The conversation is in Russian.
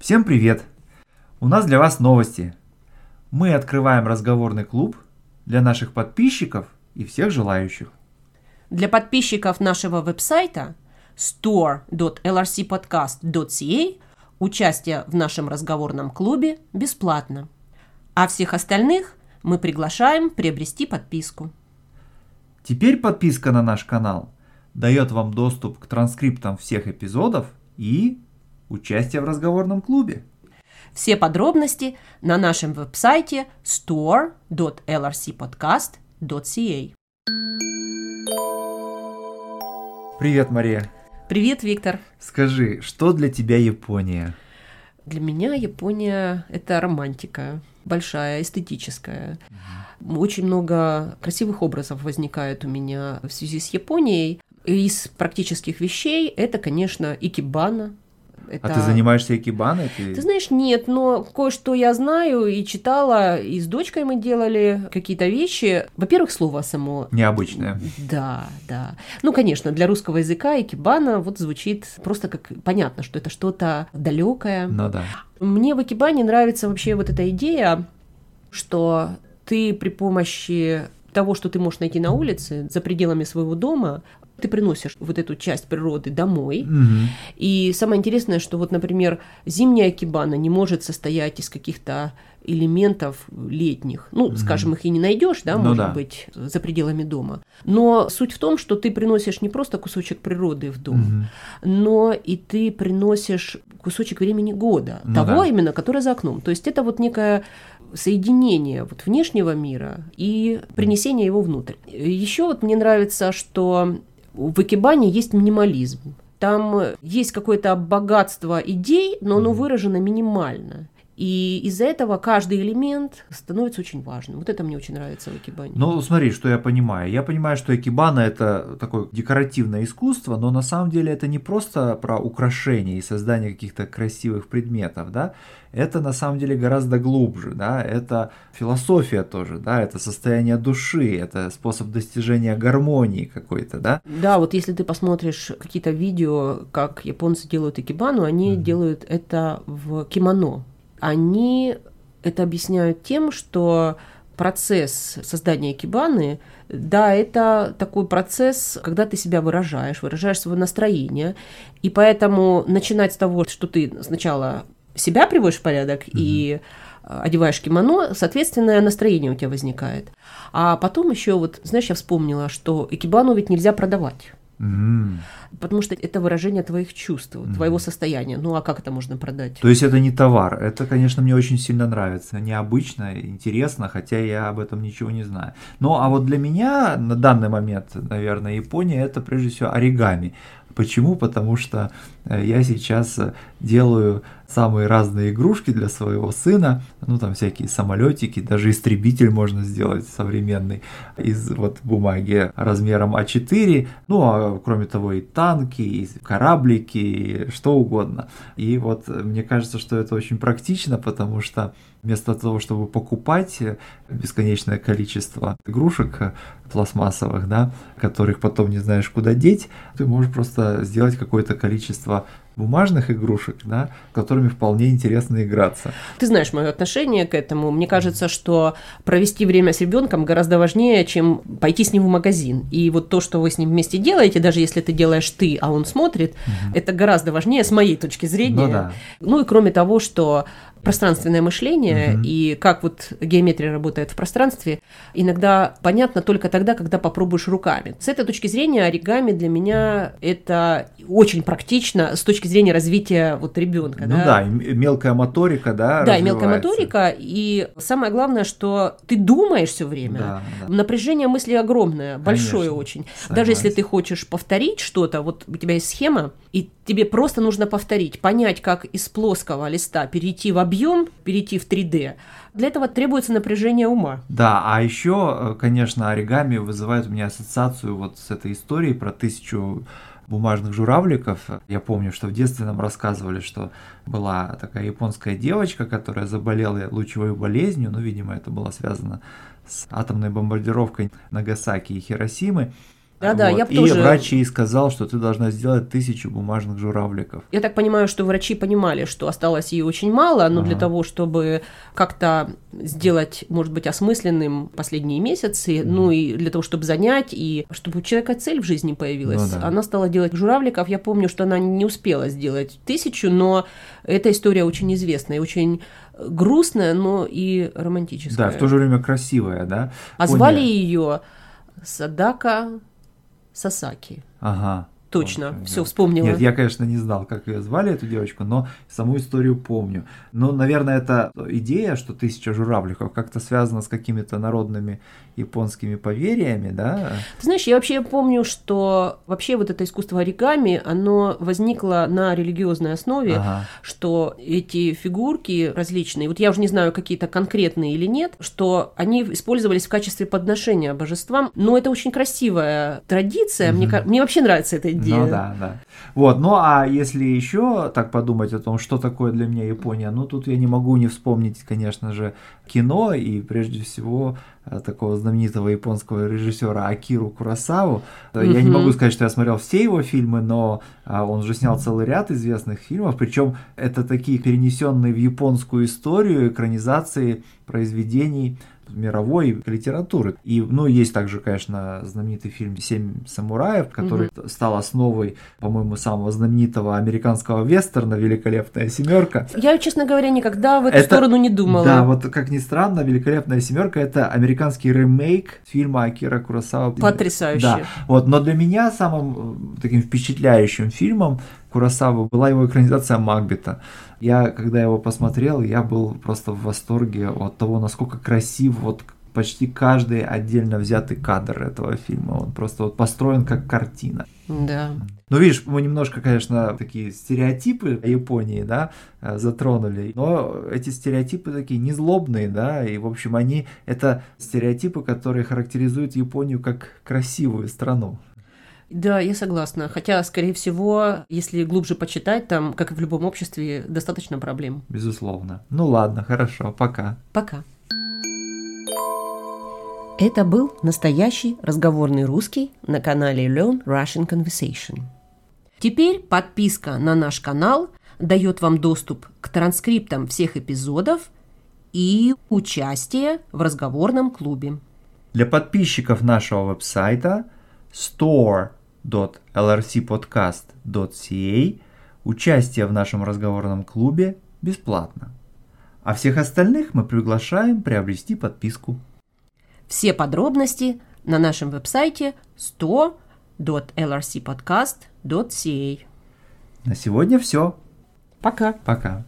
Всем привет! У нас для вас новости. Мы открываем разговорный клуб для наших подписчиков и всех желающих. Для подписчиков нашего веб-сайта store.lrcpodcast.ca участие в нашем разговорном клубе бесплатно. А всех остальных мы приглашаем приобрести подписку. Теперь подписка на наш канал дает вам доступ к транскриптам всех эпизодов и участие в разговорном клубе. Все подробности на нашем веб-сайте store.lrcpodcast.ca. Привет, Мария. Привет, Виктор. Скажи, что для тебя Япония? Для меня Япония – это романтика, большая, эстетическая. Очень много красивых образов возникает у меня в связи с Японией. Из практических вещей это, конечно, икебана, это... А ты занимаешься экибаной? Ты... ты знаешь, нет, но кое-что я знаю и читала, и с дочкой мы делали какие-то вещи. Во-первых, слово само... Необычное. Да, да. Ну, конечно, для русского языка экибана вот звучит просто как понятно, что это что-то далекое. Ну да. Мне в экибане нравится вообще вот эта идея, что ты при помощи того, что ты можешь найти на улице, за пределами своего дома, ты приносишь вот эту часть природы домой. Угу. И самое интересное, что вот, например, зимняя кибана не может состоять из каких-то элементов летних. Ну, угу. скажем, их и не найдешь, да, Ну может да. быть, за пределами дома. Но суть в том, что ты приносишь не просто кусочек природы в дом, Мгм. но и ты приносишь кусочек времени года, Ну того да. именно, которое за окном. То есть это вот некое соединение вот внешнего мира и принесение его внутрь. Еще вот мне нравится, что в Икебане есть минимализм. Там есть какое-то богатство идей, но оно выражено минимально. И из-за этого каждый элемент становится очень важным. Вот это мне очень нравится в Икебане. Ну, смотри, что я понимаю. Я понимаю, что экибана это такое декоративное искусство, но на самом деле это не просто про украшение и создание каких-то красивых предметов, да. Это на самом деле гораздо глубже, да. Это философия тоже, да. Это состояние души, это способ достижения гармонии какой-то, да. Да, вот если ты посмотришь какие-то видео, как японцы делают икебану, они Мгм. делают это в кимоно. Они это объясняют тем, что процесс создания икебаны, да, это такой процесс, когда ты себя выражаешь, выражаешь свое настроение, и поэтому начинать с того, что ты сначала себя приводишь в порядок и э, одеваешь кимоно, соответственное настроение у тебя возникает. А потом еще вот, знаешь, я вспомнила, что икебану ведь нельзя продавать. М. Потому что это выражение твоих чувств, Мгм. твоего состояния. Ну а как это можно продать? То есть это не товар. Это, конечно, мне очень сильно нравится. Необычно, интересно, хотя я об этом ничего не знаю. Ну, а вот для меня на данный момент, наверное, Япония это прежде всего оригами. Почему? Потому что я сейчас э, делаю самые разные игрушки для своего сына, ну там всякие самолетики, даже истребитель можно сделать современный из вот бумаги размером А4, ну а кроме того и танки, и кораблики, и что угодно. И вот э, мне кажется, что это очень практично, потому что вместо того, чтобы покупать э, бесконечное количество игрушек э, пластмассовых, да, которых потом не знаешь куда деть, ты можешь просто сделать какое-то количество общества бумажных игрушек, да, которыми вполне интересно играться. Ты знаешь мое отношение к этому. Мне кажется, что провести время с ребенком гораздо важнее, чем пойти с ним в магазин. И вот то, что вы с ним вместе делаете, даже если ты делаешь ты, а он смотрит, это гораздо важнее с моей точки зрения. Ну да. Ну и кроме того, что пространственное мышление Мгм. и как вот геометрия работает в пространстве, иногда понятно только тогда, когда попробуешь руками. С этой точки зрения оригами для меня это очень практично с точки зрения развития вот ребенка. Ну да, и м- мелкая моторика, да, Да, и мелкая моторика, и самое главное, что ты думаешь все время. Да, да. Напряжение мысли огромное, большое Конечно, очень. Даже если согласен. ты хочешь повторить что-то, вот у тебя есть схема, и тебе просто нужно повторить, понять, как из плоского листа перейти в объем, перейти в 3D. Для этого требуется напряжение ума. Да, а еще, конечно, оригами вызывает у меня ассоциацию вот с этой историей про тысячу бумажных журавликов. Я помню, что в детстве нам рассказывали, что была такая японская девочка, которая заболела лучевой болезнью, ну, видимо, это было связано с атомной бомбардировкой Нагасаки и Хиросимы. Да-да, Вот. я б И тоже- врач ей сказал, что ты должна сделать тысячу бумажных журавликов. Я так понимаю, что врачи понимали, что осталось ей очень мало, но для Ага. того, чтобы как-то сделать, может быть, осмысленным последние месяцы, ну и для того, чтобы занять, и чтобы у человека цель в жизни появилась, Ну да. она стала делать журавликов. Я помню, что она не успела сделать тысячу, но эта история очень известная, очень грустная, но и романтическая. Да, в то же время красивая, да? А звали ее Садака Сасаки. Ага. Точно, Вот, все вспомнила. Нет, я, конечно, не знал, как ее звали, эту девочку, но саму историю помню. Но, наверное, эта идея, что тысяча журавликов, как-то связана с какими-то народными японскими поверьями, да? Ты знаешь, я вообще помню, что вообще вот это искусство оригами, оно возникло на религиозной основе, Ага. что эти фигурки различные, вот я уже не знаю, какие-то конкретные или нет, что они использовались в качестве подношения божествам, но это очень красивая традиция, мне, Мгм. ка- мне вообще нравится эта идея. Ну да, да. Вот, ну а если еще так подумать о том, что такое для меня Япония, ну тут я не могу не вспомнить, конечно же, кино и прежде всего э, такого знаменитого японского режиссера Акиру Курасаву. Э, Я не могу сказать, что я смотрел все его фильмы, но а, он же снял целый ряд известных фильмов, причем это такие перенесенные в японскую историю экранизации произведений мировой литературы. И, ну, есть также, конечно, знаменитый фильм «Семь самураев», который стал основой, по-моему, самого знаменитого американского вестерна «Великолепная семерка». Я, честно говоря, никогда в эту Это- сторону не думала. Да, вот как ни странно, «Великолепная семерка» — это американский ремейк фильма Акира Курасава. Потрясающе. Да, вот, но для меня самым э, таким впечатляющим фильмом Курасавы была его экранизация Макбета. Я, когда его посмотрел, я был просто в восторге от того, насколько красив вот почти каждый отдельно взятый кадр этого фильма. Он просто вот построен как картина. Да. Ну, видишь, мы немножко, конечно, такие стереотипы Японии, да, э, затронули, но эти стереотипы такие незлобные, да, и, в общем, они, это стереотипы, которые характеризуют Японию как красивую страну. Да, я согласна. Хотя, скорее всего, если глубже почитать, там, как и в любом обществе, достаточно проблем. Безусловно. Ну ладно, хорошо, пока. Пока. Это был настоящий разговорный русский на канале Learn Russian Conversation. Теперь подписка на наш канал дает вам доступ к транскриптам всех эпизодов и участие в разговорном клубе. Для подписчиков нашего веб-сайта store.lrcpodcast.ca участие в нашем разговорном клубе бесплатно. А всех остальных мы приглашаем приобрести подписку. Все подробности на нашем веб-сайте 100.lrcpodcast.ca. На сегодня все. Пока. Пока.